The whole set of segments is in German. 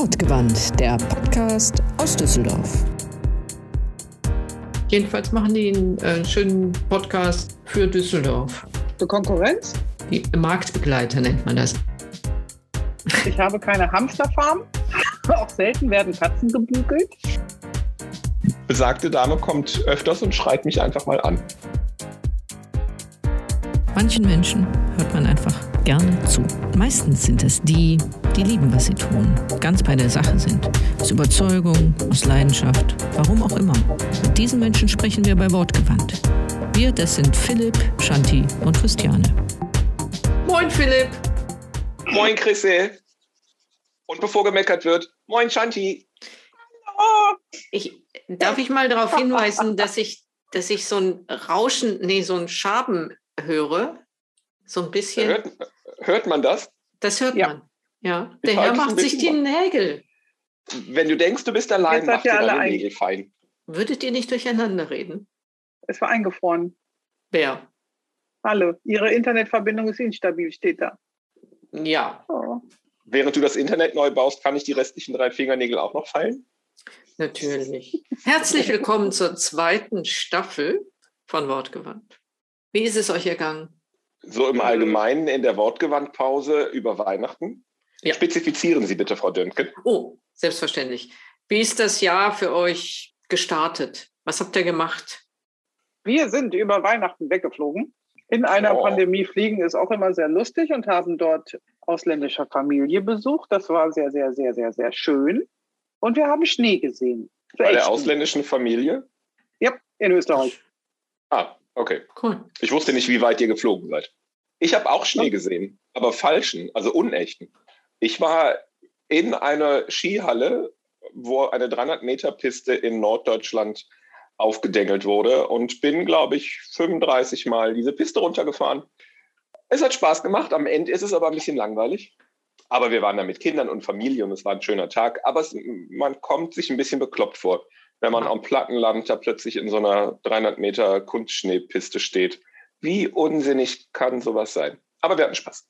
Wortgewandt, der Podcast aus Düsseldorf. Jedenfalls machen die einen äh, schönen Podcast für Düsseldorf. Für Konkurrenz? Die Marktbegleiter nennt man das. Ich habe keine Hamsterfarm. Auch selten werden Katzen gebügelt. Besagte Dame kommt öfters und schreit mich einfach mal an. Manchen Menschen hört man einfach gerne zu. Meistens sind es die, die lieben, was sie tun, ganz bei der Sache sind. Aus Überzeugung, aus Leidenschaft, warum auch immer. Mit diesen Menschen sprechen wir bei Wortgewandt. Wir, das sind Philipp, Shanti und Christiane. Moin Philipp. Moin Chrisse. Und bevor gemeckert wird, moin Shanti. Oh. Ich, darf ich mal darauf hinweisen, dass ich, dass ich so ein Rauschen, nee, so ein Schaben höre? So ein bisschen. Hört, hört man das? Das hört ja. man. Ja. Der Herr macht sich die Nägel. Wenn du denkst, du bist allein, macht dir deine Nägel fein. Würdet ihr nicht durcheinander reden? Es war eingefroren. Wer? Alle. Ihre Internetverbindung ist instabil, steht da. Ja. Oh. Während du das Internet neu baust, kann ich die restlichen drei Fingernägel auch noch feilen? Natürlich. Herzlich willkommen zur zweiten Staffel von Wortgewandt. Wie ist es euch ergangen? So im Allgemeinen in der Wortgewandpause über Weihnachten. Ja. Spezifizieren Sie bitte, Frau Dönken. Oh, selbstverständlich. Wie ist das Jahr für euch gestartet? Was habt ihr gemacht? Wir sind über Weihnachten weggeflogen. In einer oh. Pandemie fliegen ist auch immer sehr lustig und haben dort ausländische Familie besucht. Das war sehr, sehr, sehr, sehr, sehr schön. Und wir haben Schnee gesehen. Bei der ausländischen Familie? Ja, in Österreich. Ah, Okay. Cool. Ich wusste nicht, wie weit ihr geflogen seid. Ich habe auch Schnee gesehen, aber falschen, also unechten. Ich war in einer Skihalle, wo eine 300 Meter Piste in Norddeutschland aufgedengelt wurde und bin, glaube ich, 35 Mal diese Piste runtergefahren. Es hat Spaß gemacht. Am Ende ist es aber ein bisschen langweilig. Aber wir waren da mit Kindern und Familie und es war ein schöner Tag. Aber es, man kommt sich ein bisschen bekloppt vor wenn man am Plattenland da plötzlich in so einer 300 Meter Kunstschneepiste steht. Wie unsinnig kann sowas sein? Aber wir hatten Spaß.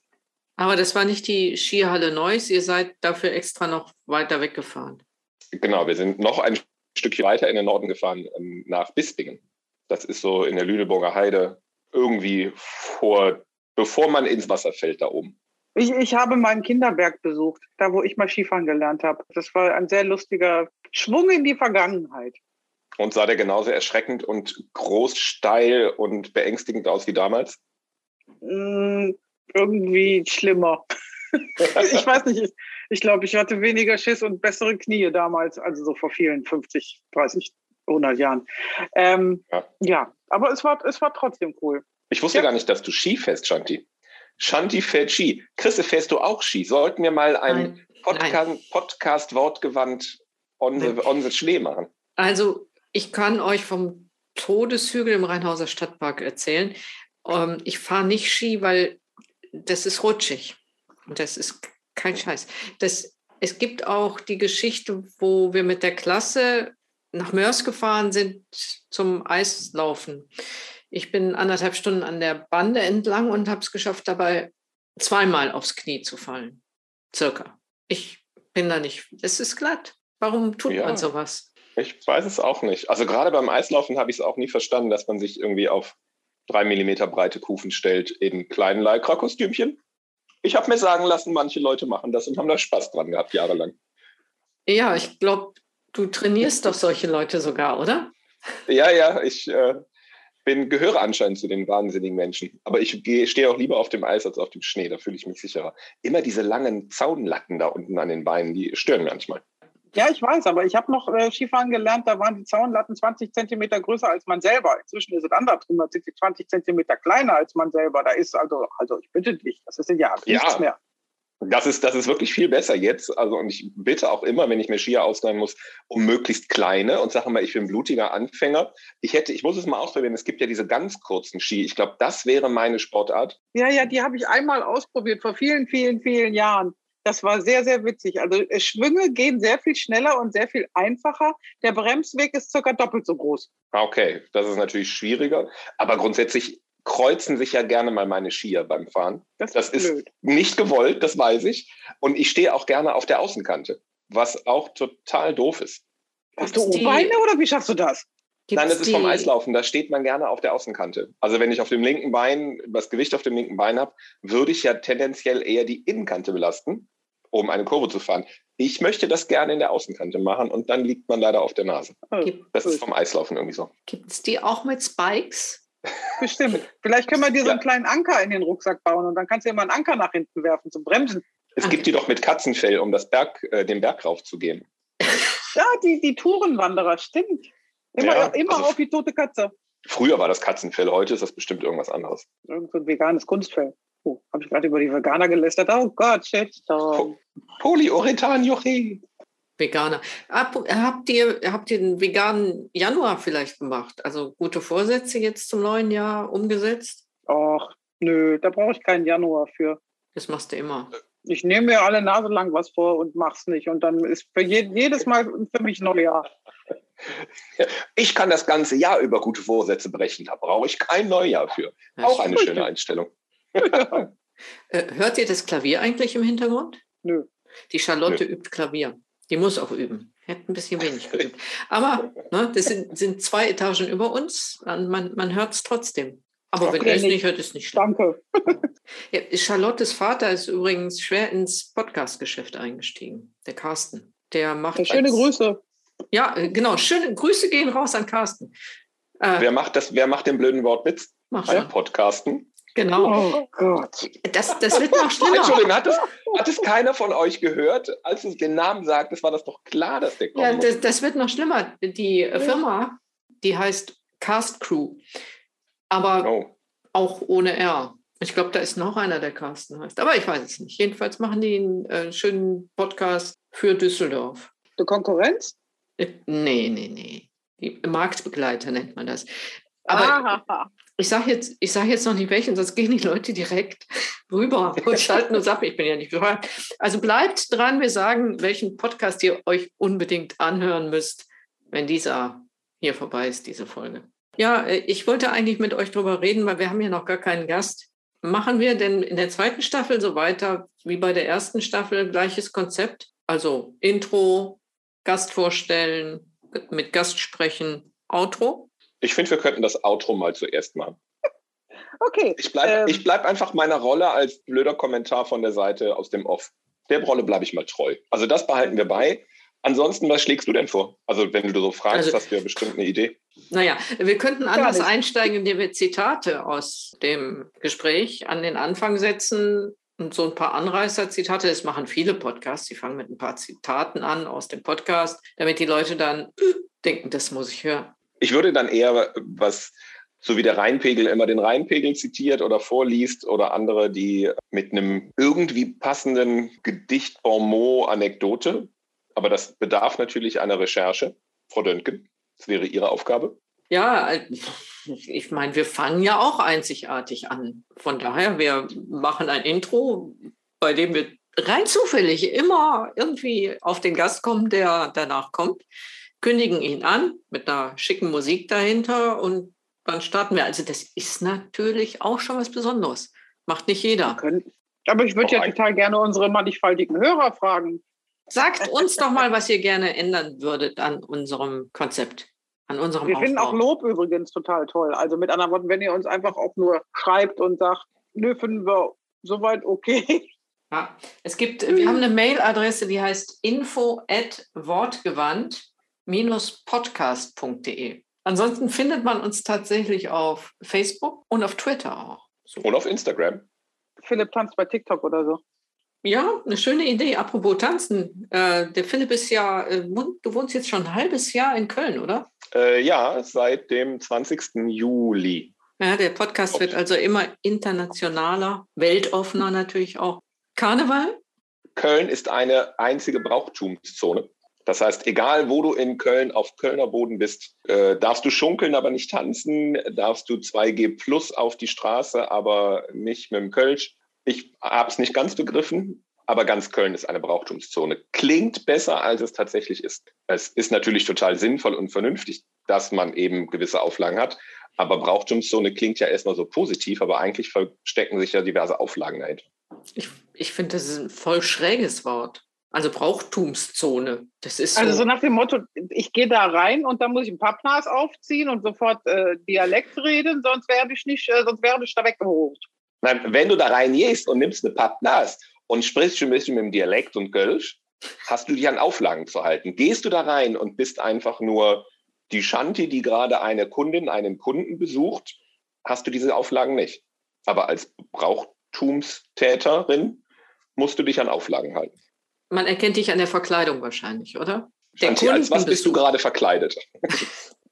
Aber das war nicht die Skihalle Neuss, ihr seid dafür extra noch weiter weggefahren. Genau, wir sind noch ein Stückchen weiter in den Norden gefahren, ähm, nach Bispingen. Das ist so in der Lüneburger Heide, irgendwie vor, bevor man ins Wasser fällt da oben. Ich, ich habe meinen Kinderberg besucht, da wo ich mal Skifahren gelernt habe. Das war ein sehr lustiger Schwung in die Vergangenheit. Und sah der genauso erschreckend und groß, steil und beängstigend aus wie damals? Irgendwie schlimmer. ich weiß nicht, ich, ich glaube, ich hatte weniger Schiss und bessere Knie damals, also so vor vielen 50, 30, 100 Jahren. Ähm, ja. ja. aber es war, es war trotzdem cool. Ich wusste ja. gar nicht, dass du Ski fährst, Shanti. Shanti fährt Ski. Chrisse, fährst du auch Ski? Sollten wir mal ein Podcast, Podcast wortgewandt on the, on the Schnee machen? Also, ich kann euch vom Todeshügel im Rheinhauser Stadtpark erzählen. Ähm, ich fahre nicht Ski, weil das ist rutschig. Und das ist kein Scheiß. Das, es gibt auch die Geschichte, wo wir mit der Klasse nach Mörs gefahren sind zum Eislaufen. Ich bin anderthalb Stunden an der Bande entlang und habe es geschafft, dabei zweimal aufs Knie zu fallen. Circa. Ich bin da nicht. Es ist glatt. Warum tut ja, man sowas? Ich weiß es auch nicht. Also gerade beim Eislaufen habe ich es auch nie verstanden, dass man sich irgendwie auf drei Millimeter breite Kufen stellt in kleinen Lycra-Kostümchen. Ich habe mir sagen lassen, manche Leute machen das und haben da Spaß dran gehabt, jahrelang. Ja, ich glaube, du trainierst doch solche Leute sogar, oder? Ja, ja, ich äh, bin, gehöre anscheinend zu den wahnsinnigen Menschen. Aber ich stehe auch lieber auf dem Eis als auf dem Schnee, da fühle ich mich sicherer. Immer diese langen Zaunlatten da unten an den Beinen, die stören manchmal. Ja, ich weiß, aber ich habe noch äh, Skifahren gelernt, da waren die Zaunlatten 20 Zentimeter größer als man selber. Inzwischen ist es andersrum, da sind sie 20 Zentimeter kleiner als man selber. Da ist also, also ich bitte dich, das ist ja nichts ja. mehr. Das ist, das ist wirklich viel besser jetzt. Also, und ich bitte auch immer, wenn ich mir Skier ausleihen muss, um möglichst kleine und sage mal, ich bin blutiger Anfänger. Ich hätte, ich muss es mal ausprobieren. Es gibt ja diese ganz kurzen Ski. Ich glaube, das wäre meine Sportart. Ja, ja, die habe ich einmal ausprobiert vor vielen, vielen, vielen Jahren. Das war sehr, sehr witzig. Also äh, Schwünge gehen sehr viel schneller und sehr viel einfacher. Der Bremsweg ist circa doppelt so groß. Ah, okay, das ist natürlich schwieriger. Aber grundsätzlich kreuzen sich ja gerne mal meine Skier beim Fahren. Das, das ist, ist nicht gewollt, das weiß ich. Und ich stehe auch gerne auf der Außenkante. was auch total doof ist. Hast du O-Beine oder wie schaffst du das? Gibt's Nein, das ist vom Eislaufen. Da steht man gerne auf der Außenkante. Also wenn ich auf dem linken Bein das Gewicht auf dem linken Bein habe, würde ich ja tendenziell eher die Innenkante belasten, um eine Kurve zu fahren. Ich möchte das gerne in der Außenkante machen und dann liegt man leider auf der Nase. Oh, das ist vom Eislaufen irgendwie so. Gibt es die auch mit Spikes? Bestimmt. Vielleicht können wir dir so einen kleinen Anker in den Rucksack bauen und dann kannst du ja mal einen Anker nach hinten werfen zum Bremsen. Es gibt die doch mit Katzenfell, um das Berg, äh, den Berg raufzugehen. Ja, die, die Tourenwanderer, stimmt. Immer, ja, immer also auf die tote Katze. Früher war das Katzenfell, heute ist das bestimmt irgendwas anderes. Irgend so ein veganes Kunstfell. Oh, habe ich gerade über die Veganer gelästert. Oh Gott, shit. Po Polyurethan Jochi. Veganer. Habt ihr, habt ihr den veganen Januar vielleicht gemacht? Also gute Vorsätze jetzt zum neuen Jahr umgesetzt? Ach, nö, da brauche ich keinen Januar für. Das machst du immer. Ich nehme mir alle Nase lang was vor und mach's nicht. Und dann ist für je, jedes Mal für mich Neujahr. Ich kann das ganze Jahr über gute Vorsätze brechen. Da brauche ich kein Neujahr für. Das Auch eine schöne Einstellung. Ja. Äh, hört ihr das Klavier eigentlich im Hintergrund? Nö. Die Charlotte Nö. übt Klavier. Die muss auch üben. Hätte ein bisschen wenig geübt. Aber ne, das sind, sind, zwei Etagen über uns. Man, man hört es trotzdem. Aber okay, wenn er es nicht hört, ist es nicht schlimm. Danke. Ja, Charlottes Vater ist übrigens schwer ins Podcast-Geschäft eingestiegen, der Carsten. Der macht. Ja, schöne als, Grüße. Ja, äh, genau. Schöne Grüße gehen raus an Carsten. Äh, wer, macht das, wer macht den blöden Wortwitz? Mach. Podcasten. Genau. Oh Gott. Das, das wird noch schlimmer. Entschuldigung, hat es, hat es keiner von euch gehört, als es den Namen sagt? Das war das doch klar, dass der kommt. Ja, das, das, wird noch schlimmer. Die Firma, die heißt Cast Crew, aber oh. auch ohne R. Ich glaube, da ist noch einer, der Carsten heißt. Aber ich weiß es nicht. Jedenfalls machen die einen äh, schönen Podcast für Düsseldorf. Die Konkurrenz? Äh, nee, nee, nee. Die Marktbegleiter nennt man das. Aber Aha. Ich sage jetzt, sag jetzt noch nicht welchen, sonst gehen die Leute direkt rüber und schalten uns ab. Ich bin ja nicht gehört. Also bleibt dran, wir sagen, welchen Podcast ihr euch unbedingt anhören müsst, wenn dieser hier vorbei ist, diese Folge. Ja, äh, ich wollte eigentlich mit euch drüber reden, weil wir haben hier noch gar keinen Gast. Machen wir denn in der zweiten Staffel so weiter wie bei der ersten Staffel gleiches Konzept? Also Intro, Gast vorstellen, mit Gast sprechen, Outro? Ich finde, wir könnten das Outro mal zuerst machen. Okay. Ich bleibe ähm, bleib einfach meiner Rolle als blöder Kommentar von der Seite aus dem Off. Der Rolle bleibe ich mal treu. Also das behalten wir bei. Ansonsten, was schlägst du denn vor? Also wenn du so fragst, also, hast du ja bestimmt eine Idee. Naja, wir könnten anders einsteigen, indem wir Zitate aus dem Gespräch an den Anfang setzen und so ein paar Anreißer-Zitate. Das machen viele Podcasts. Die fangen mit ein paar Zitaten an aus dem Podcast, damit die Leute dann äh, denken, das muss ich hören. Ich würde dann eher was, so wie der Rheinpegel immer den Rheinpegel zitiert oder vorliest oder andere, die mit einem irgendwie passenden Gedicht Bonmot Anekdote. Aber das bedarf natürlich einer Recherche. Frau Döntgen, das wäre Ihre Aufgabe. Ja, ich meine, wir fangen ja auch einzigartig an. Von daher, wir machen ein Intro, bei dem wir rein zufällig immer irgendwie auf den Gast kommen, der danach kommt kündigen ihn an mit einer schicken Musik dahinter und dann starten wir. Also das ist natürlich auch schon was Besonderes. Macht nicht jeder. Aber ich würde ja total gerne unsere mannigfaltigen Hörer fragen. Sagt uns doch mal, was ihr gerne ändern würdet an unserem Konzept, an unserem Wir Aufbau. finden auch Lob übrigens total toll. Also mit anderen Worten, wenn ihr uns einfach auch nur schreibt und sagt, nö, finden wir soweit okay. Ja, es gibt, wir haben eine Mailadresse, die heißt info at wortgewandt podcast.de. Ansonsten findet man uns tatsächlich auf Facebook und auf Twitter auch. So. Und auf Instagram. Philipp tanzt bei TikTok oder so. Ja, eine schöne Idee. Apropos tanzen. Äh, der Philipp ist ja, äh, du wohnst jetzt schon ein halbes Jahr in Köln, oder? Äh, ja, seit dem 20. Juli. Ja, der Podcast wird also immer internationaler, weltoffener natürlich auch. Karneval? Köln ist eine einzige Brauchtumszone. Das heißt, egal wo du in Köln auf Kölner Boden bist, äh, darfst du schunkeln, aber nicht tanzen, darfst du 2G plus auf die Straße, aber nicht mit dem Kölsch. Ich habe es nicht ganz begriffen, aber ganz Köln ist eine Brauchtumszone. Klingt besser, als es tatsächlich ist. Es ist natürlich total sinnvoll und vernünftig, dass man eben gewisse Auflagen hat. Aber Brauchtumszone klingt ja erstmal so positiv, aber eigentlich verstecken sich ja diverse Auflagen dahinter. Ich, ich finde, das ist ein voll schräges Wort. Also Brauchtumszone. Das ist so. Also so nach dem Motto, ich gehe da rein und dann muss ich ein Pappnas aufziehen und sofort äh, Dialekt reden, sonst werde ich nicht, äh, sonst werde ich da weggeholt. Nein, wenn du da rein gehst und nimmst eine Pappnas und sprichst schon ein bisschen mit dem Dialekt und Kölsch, hast du dich an Auflagen zu halten. Gehst du da rein und bist einfach nur die Shanti, die gerade eine Kundin, einen Kunden besucht, hast du diese Auflagen nicht. Aber als Brauchtumstäterin musst du dich an Auflagen halten. Man erkennt dich an der Verkleidung wahrscheinlich, oder? Der als was bist du gerade verkleidet?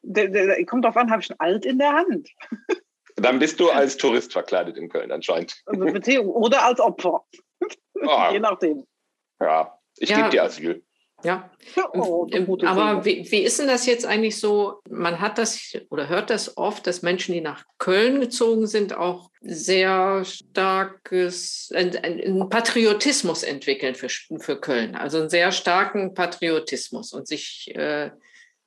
Der, der, der, kommt drauf an, habe ich ein Alt in der Hand. Dann bist du als Tourist verkleidet in Köln anscheinend. Also oder als Opfer. Oh. Je nachdem. Ja, ich ja. gebe dir Asyl. Ja, oh, aber wie, wie ist denn das jetzt eigentlich so? Man hat das oder hört das oft, dass Menschen, die nach Köln gezogen sind, auch sehr starkes einen Patriotismus entwickeln für, für Köln. Also einen sehr starken Patriotismus und sich äh,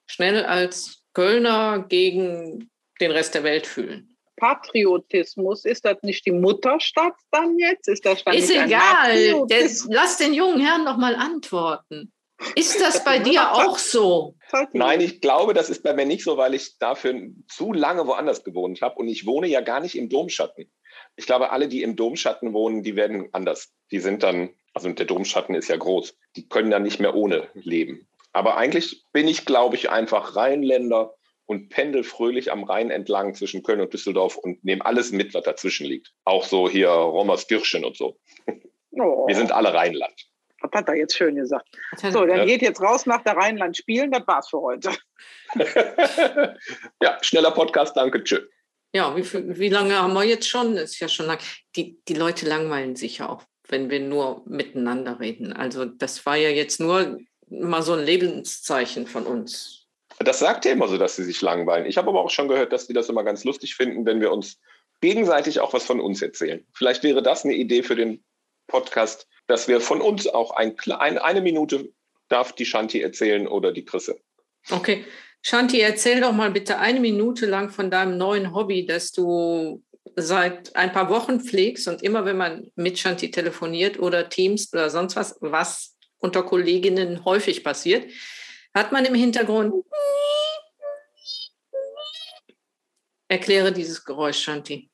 schnell als Kölner gegen den Rest der Welt fühlen. Patriotismus, ist das nicht die Mutterstadt dann jetzt? Ist das dann ist egal. Das, lass den jungen Herrn noch mal antworten. Ist das bei dir auch so? Nein, ich glaube, das ist bei mir nicht so, weil ich dafür zu lange woanders gewohnt habe und ich wohne ja gar nicht im Domschatten. Ich glaube, alle, die im Domschatten wohnen, die werden anders. Die sind dann, also der Domschatten ist ja groß, die können dann nicht mehr ohne leben. Aber eigentlich bin ich, glaube ich, einfach Rheinländer und pendel fröhlich am Rhein entlang zwischen Köln und Düsseldorf und nehme alles mit, was dazwischen liegt. Auch so hier Rommerskirchen und so. Oh. Wir sind alle Rheinland. Was hat er jetzt schön gesagt? So, dann ja. geht jetzt raus nach der Rheinland spielen. Das war's für heute. ja, schneller Podcast, danke, tschö. Ja, wie, wie lange haben wir jetzt schon? Das ist ja schon lang. Die, die Leute langweilen sich ja auch, wenn wir nur miteinander reden. Also das war ja jetzt nur mal so ein Lebenszeichen von uns. Das sagt er immer so, dass sie sich langweilen. Ich habe aber auch schon gehört, dass die das immer ganz lustig finden, wenn wir uns gegenseitig auch was von uns erzählen. Vielleicht wäre das eine Idee für den Podcast, dass wir von uns auch ein, ein, eine Minute darf die Shanti erzählen oder die Chrisse. Okay. Shanti, erzähl doch mal bitte eine Minute lang von deinem neuen Hobby, das du seit ein paar Wochen pflegst und immer, wenn man mit Shanti telefoniert oder Teams oder sonst was, was unter Kolleginnen häufig passiert, hat man im Hintergrund. Erkläre dieses Geräusch, Shanti.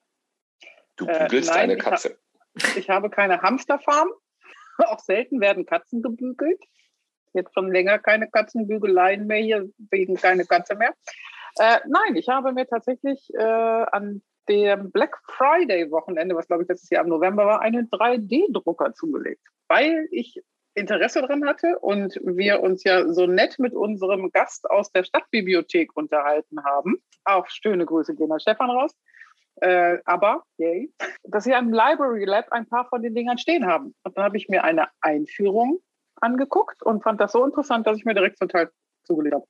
Du bügelst äh, nein, eine Katze. Ich, ha ich habe keine Hamsterfarm. Auch selten werden Katzen gebügelt. Jetzt schon länger keine Katzenbügeleien mehr hier, wegen keine Katze mehr. Äh, nein, ich habe mir tatsächlich äh, an dem Black Friday Wochenende, was glaube ich letztes Jahr im November war, einen 3D-Drucker zugelegt, weil ich Interesse daran hatte und wir uns ja so nett mit unserem Gast aus der Stadtbibliothek unterhalten haben. Auch schöne Grüße gehen an Stefan raus. Äh, aber, yay, dass sie am Library Lab ein paar von den Dingern stehen haben. Und dann habe ich mir eine Einführung angeguckt und fand das so interessant, dass ich mir direkt total zugelegt habe.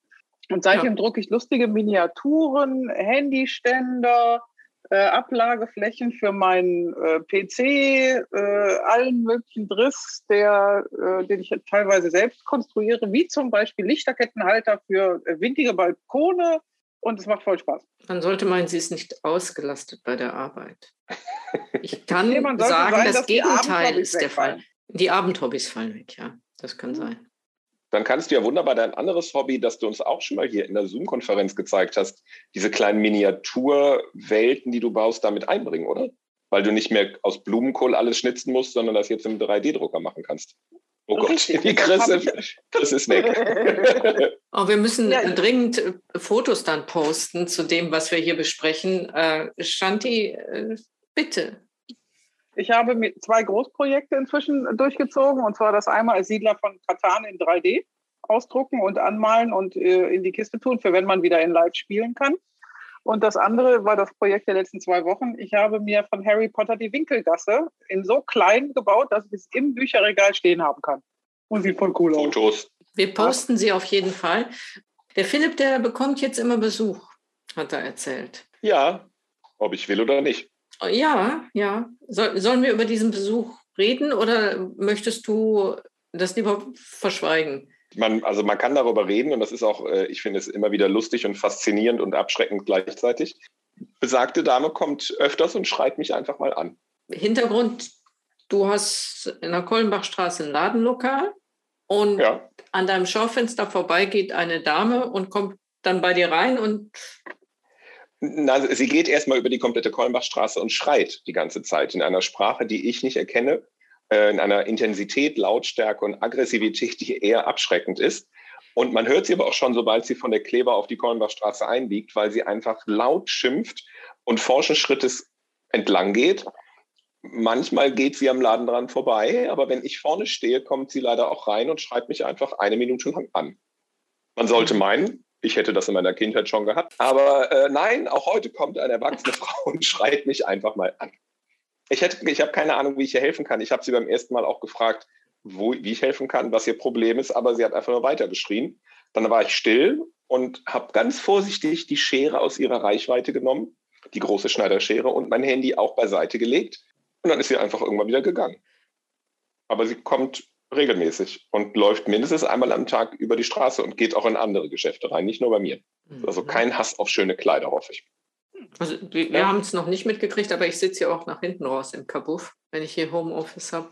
Und seitdem ja. drucke ich lustige Miniaturen, Handyständer, äh, Ablageflächen für meinen äh, PC, äh, allen möglichen Driss, der, äh, den ich teilweise selbst konstruiere, wie zum Beispiel Lichterkettenhalter für äh, windige Balkone. Und es macht voll Spaß. Dann sollte man, sie ist nicht ausgelastet bei der Arbeit. Ich kann nee, sagen, sein, das Gegenteil ist der Fall. Die Abendhobbys fallen weg, ja. Das kann mhm. sein dann kannst du ja wunderbar dein anderes Hobby, das du uns auch schon mal hier in der Zoom-Konferenz gezeigt hast, diese kleinen Miniaturwelten, die du baust, damit einbringen, oder? Weil du nicht mehr aus Blumenkohl alles schnitzen musst, sondern das jetzt im 3D-Drucker machen kannst. Oh Gott, Richtig, die Chris, Chris ist weg. oh, wir müssen ja. dringend äh, Fotos dann posten zu dem, was wir hier besprechen. Äh, Shanti, äh, bitte. Ich habe mit zwei Großprojekte inzwischen durchgezogen, und zwar das einmal als Siedler von Katan in 3D ausdrucken und anmalen und äh, in die Kiste tun, für wenn man wieder in Live spielen kann. Und das andere war das Projekt der letzten zwei Wochen. Ich habe mir von Harry Potter die Winkelgasse in so klein gebaut, dass ich es im Bücherregal stehen haben kann. Und sieht voll cool aus. Fotos. Wir posten sie auf jeden Fall. Der Philipp, der bekommt jetzt immer Besuch, hat er erzählt. Ja, ob ich will oder nicht. Ja, ja. Soll, sollen wir über diesen Besuch reden oder möchtest du das lieber verschweigen? Man, also man kann darüber reden und das ist auch, äh, ich finde es immer wieder lustig und faszinierend und abschreckend gleichzeitig. Besagte Dame kommt öfters und schreit mich einfach mal an. Hintergrund, du hast in der Kollenbachstraße ein Ladenlokal und ja. an deinem Schaufenster vorbeigeht eine Dame und kommt dann bei dir rein und na, sie geht erstmal über die komplette Kollenbachstraße und schreit die ganze Zeit in einer Sprache, die ich nicht erkenne, in einer Intensität, Lautstärke und Aggressivität, die eher abschreckend ist. Und man hört sie aber auch schon, sobald sie von der Kleber auf die Kollenbachstraße einbiegt, weil sie einfach laut schimpft und forschen Schrittes entlang geht. Manchmal geht sie am Laden dran vorbei, aber wenn ich vorne stehe, kommt sie leider auch rein und schreit mich einfach eine Minute lang an. Man sollte meinen, ich hätte das in meiner Kindheit schon gehabt. Aber äh, nein, auch heute kommt eine erwachsene Frau und schreit mich einfach mal an. Ich, ich habe keine Ahnung, wie ich ihr helfen kann. Ich habe sie beim ersten Mal auch gefragt, wo, wie ich helfen kann, was ihr Problem ist, aber sie hat einfach nur weitergeschrien. Dann war ich still und habe ganz vorsichtig die Schere aus ihrer Reichweite genommen, die große Schneiderschere, und mein Handy auch beiseite gelegt. Und dann ist sie einfach irgendwann wieder gegangen. Aber sie kommt regelmäßig und läuft mindestens einmal am Tag über die Straße und geht auch in andere Geschäfte rein, nicht nur bei mir. Also mhm. kein Hass auf schöne Kleider, hoffe ich. Also wir, wir ja. haben es noch nicht mitgekriegt, aber ich sitze ja auch nach hinten raus im Kabuff, wenn ich hier Homeoffice habe.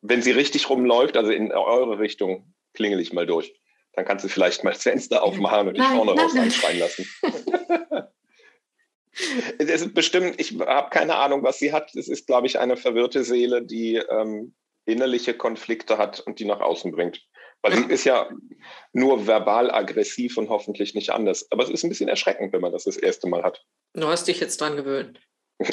Wenn sie richtig rumläuft, also in eure Richtung, klingel ich mal durch. Dann kannst du vielleicht mal das Fenster aufmachen und dich vorne raus anschreien lassen. es ist bestimmt, ich habe keine Ahnung, was sie hat. Es ist, glaube ich, eine verwirrte Seele, die ähm, innerliche Konflikte hat und die nach außen bringt. Weil sie ist ja nur verbal aggressiv und hoffentlich nicht anders. Aber es ist ein bisschen erschreckend, wenn man das das erste Mal hat. Du hast dich jetzt dran gewöhnt.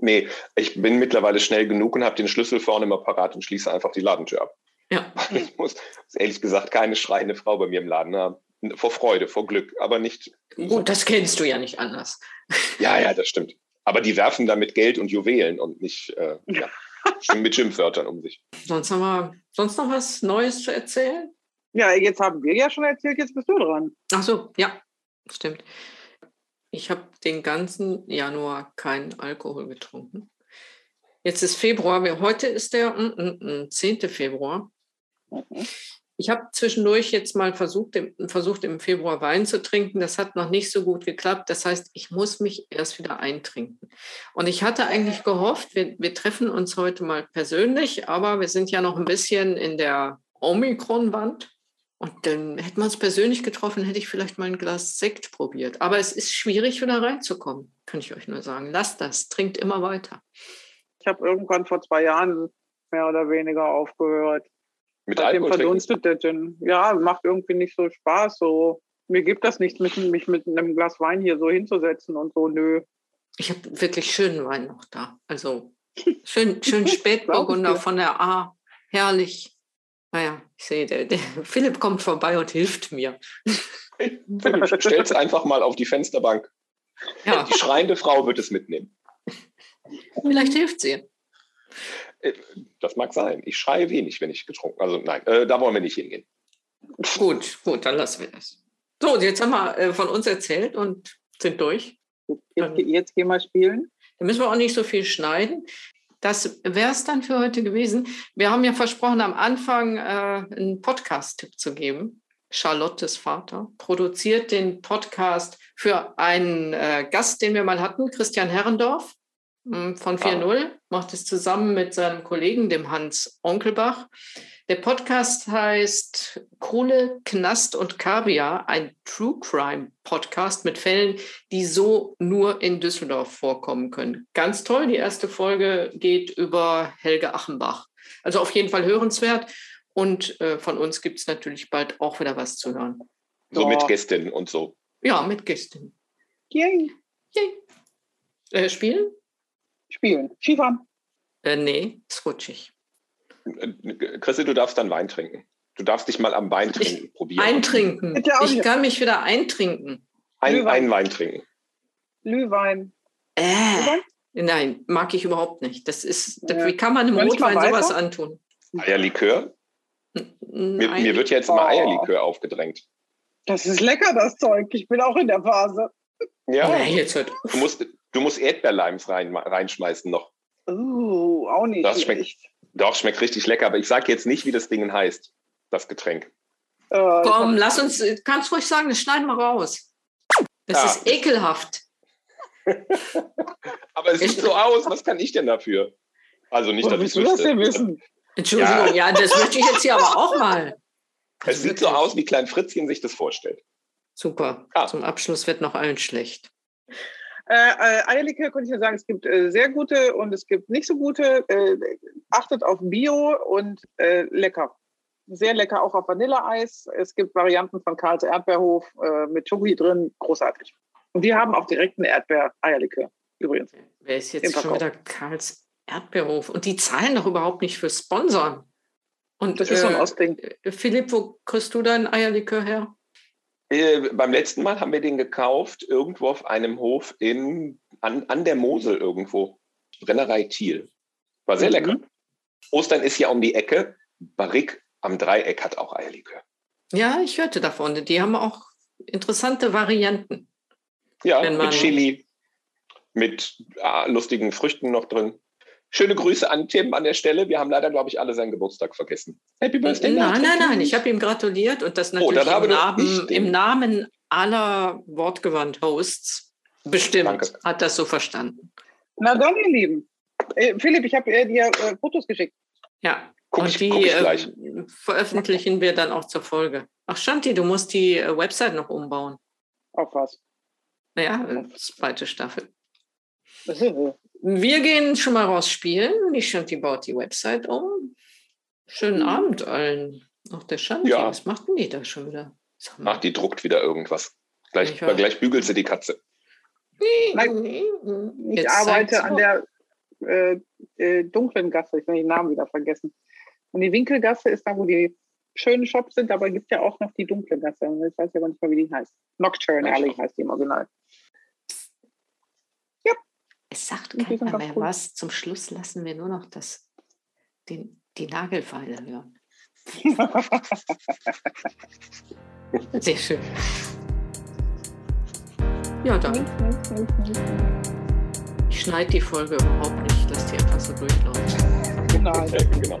nee, ich bin mittlerweile schnell genug und habe den Schlüssel vorne immer parat und schließe einfach die Ladentür ab. Ja. Ich muss ehrlich gesagt keine schreiende Frau bei mir im Laden haben. Vor Freude, vor Glück, aber nicht. Gut, das kennst du ja nicht anders. Ja, ja, das stimmt. Aber die werfen damit Geld und Juwelen und nicht. Äh, ja mit Schimpfwörtern um sich. Sonst haben wir sonst noch was Neues zu erzählen? Ja, jetzt haben wir ja schon erzählt, jetzt bist du dran. Ach so, ja, stimmt. Ich habe den ganzen Januar keinen Alkohol getrunken. Jetzt ist Februar, heute ist der mm, mm, 10. Mm, Februar. Mhm. Ich habe zwischendurch jetzt mal versucht im, versucht, im Februar Wein zu trinken. Das hat noch nicht so gut geklappt. Das heißt, ich muss mich erst wieder eintrinken. Und ich hatte eigentlich gehofft, wir, wir treffen uns heute mal persönlich, aber wir sind ja noch ein bisschen in der Omikron-Wand. Und dann hätten wir uns persönlich getroffen, hätte ich vielleicht mal ein Glas Sekt probiert. Aber es ist schwierig, wieder reinzukommen, kann ich euch nur sagen. Lasst das, trinkt immer weiter. Ich habe irgendwann vor zwei Jahren mehr oder weniger aufgehört. Mit Seitdem Alkohol verdunstet der Gin. Ja, macht irgendwie nicht so Spaß. So. Mir gibt das nichts, mich, mich mit einem Glas Wein hier so hinzusetzen und so, nö. Ich habe wirklich schönen Wein noch da. Also schön, schön Spätburgunder von der A. Herrlich. Naja, ich sehe, der, der Philipp kommt vorbei und hilft mir. Philipp, stell's einfach mal auf die Fensterbank. Ja. Die schreiende Frau wird es mitnehmen. Vielleicht hilft sie. Äh, das mag sein. Ich schreie wenig, wenn ich getrunken Also nein, äh, da wollen wir nicht hingehen. Gut, gut, dann lassen wir das. So, jetzt haben wir äh, von uns erzählt und sind durch. Jetzt, jetzt gehen wir spielen. Da müssen wir auch nicht so viel schneiden. Das wäre es dann für heute gewesen. Wir haben ja versprochen, am Anfang äh, einen Podcast-Tipp zu geben. Charlottes Vater produziert den Podcast für einen äh, Gast, den wir mal hatten, Christian Herrendorf. Hm, von 4.0, macht es zusammen mit seinem Kollegen, dem Hans Onkelbach. Der Podcast heißt Kohle, Knast und Kaviar, ein True Crime Podcast mit Fällen, die so nur in Düsseldorf vorkommen können. Ganz toll. Die erste Folge geht über Helge Achenbach. Also auf jeden Fall hörenswert. Und äh, von uns gibt es natürlich bald auch wieder was zu hören. So mit Gästinnen und so. Ja, mit Gästinnen. Yay. Yay. Äh, spielen? Spielen? Skifahren? Äh, nee, ist rutschig. Christi, du darfst dann Wein trinken. Du darfst dich mal am Wein trinken ich probieren. Eintrinken. Ich kann mich wieder eintrinken. Ein, einen Wein trinken. Glühwein. Äh. Nein, mag ich überhaupt nicht. Das ist, ja. wie kann man einem Rotwein sowas antun? Eierlikör? Mir, mir, wird ja jetzt immer Eierlikör aufgedrängt. Das ist lecker, das Zeug. Ich bin auch in der Phase. Ja, ja jetzt hört Du musst, Du musst Erdbeerleims rein, reinschmeißen noch. Uh, auch nicht. Das schmeckt, doch, schmeckt richtig lecker, aber ich sage jetzt nicht, wie das Ding heißt, das Getränk. Äh, Komm, lass uns, kannst ruhig sagen, das schneiden wir raus. Das ja. ist ekelhaft. aber es sieht so aus, was kann ich denn dafür? Also nicht, dass ich das denn wissen? Entschuldigung, ja. ja, das möchte ich jetzt hier aber auch mal. Es sieht so aus, wie Klein Fritzchen sich das vorstellt. Super. Ah. Zum Abschluss wird noch allen schlecht. Äh, äh, Eierlikör könnte ich nur sagen, es gibt äh, sehr gute und es gibt nicht so gute. Äh, achtet auf Bio und äh, lecker. Sehr lecker, auch auf Vanilleeis. Es gibt Varianten von Karls Erdbeerhof äh, mit Schoki drin, großartig. Und die haben auch direkten Erdbeer-Eierlikör übrigens. Wer ist jetzt schon wieder Karls Erdbeerhof? Und die zahlen doch überhaupt nicht für Sponsoren. Und, das ist so ein Ausding. Philipp, wo kriegst du deinen Eierlikör her? Äh, beim letzten Mal haben wir den gekauft, irgendwo auf einem Hof in, an, an der Mosel irgendwo. Brennerei Thiel. War sehr mhm. lecker. Ostern ist ja um die Ecke. Barrique am Dreieck hat auch Eierlikör. Ja, ich hörte davon. Die haben auch interessante Varianten. Ja, mit Chili, mit ah, lustigen Früchten noch drin. Schöne Grüße an Tim an der Stelle. Wir haben leider, glaube ich, alle seinen Geburtstag vergessen. Happy Birthday. Nein, nein, nein. Ich habe ihm gratuliert und das oh, natürlich oh, im, Namen, im, Namen, aller Wortgewandt-Hosts bestimmt. Danke. Hat das so verstanden. Na dann, ihr Lieben. Äh, Philipp, ich habe äh, dir äh, Fotos geschickt. Ja, guck und ich, die äh, veröffentlichen wir dann auch zur Folge. Ach, Shanti, du musst die äh, Website noch umbauen. Auf was? Naja, zweite Staffel. Wir gehen schon mal raus spielen. Die Shanti baut die Website um. Schönen mhm. Abend allen. Auch der Shanti, ja. was macht denn die da schon wieder? Ach, die druckt wieder irgendwas. Gleich, gleich bügelt sie die Katze. Nein, ich arbeite an der äh, äh, dunklen Gasse. Ich habe den Namen wieder vergessen. Und die Winkelgasse ist da, wo die schönen Shops sind, aber es gibt ja auch noch die dunkle Gasse. Ich weiß aber nicht mehr, wie die heißt. Nocturne Alley heißt die im Original. Es sagt keiner mehr cool. was. Zum Schluss lassen wir nur noch das, den, die Nagelfeile hören. Sehr schön. Ja, dann. Ich schneide die Folge überhaupt nicht, lass die einfach so durchlaufen. Genau. genau.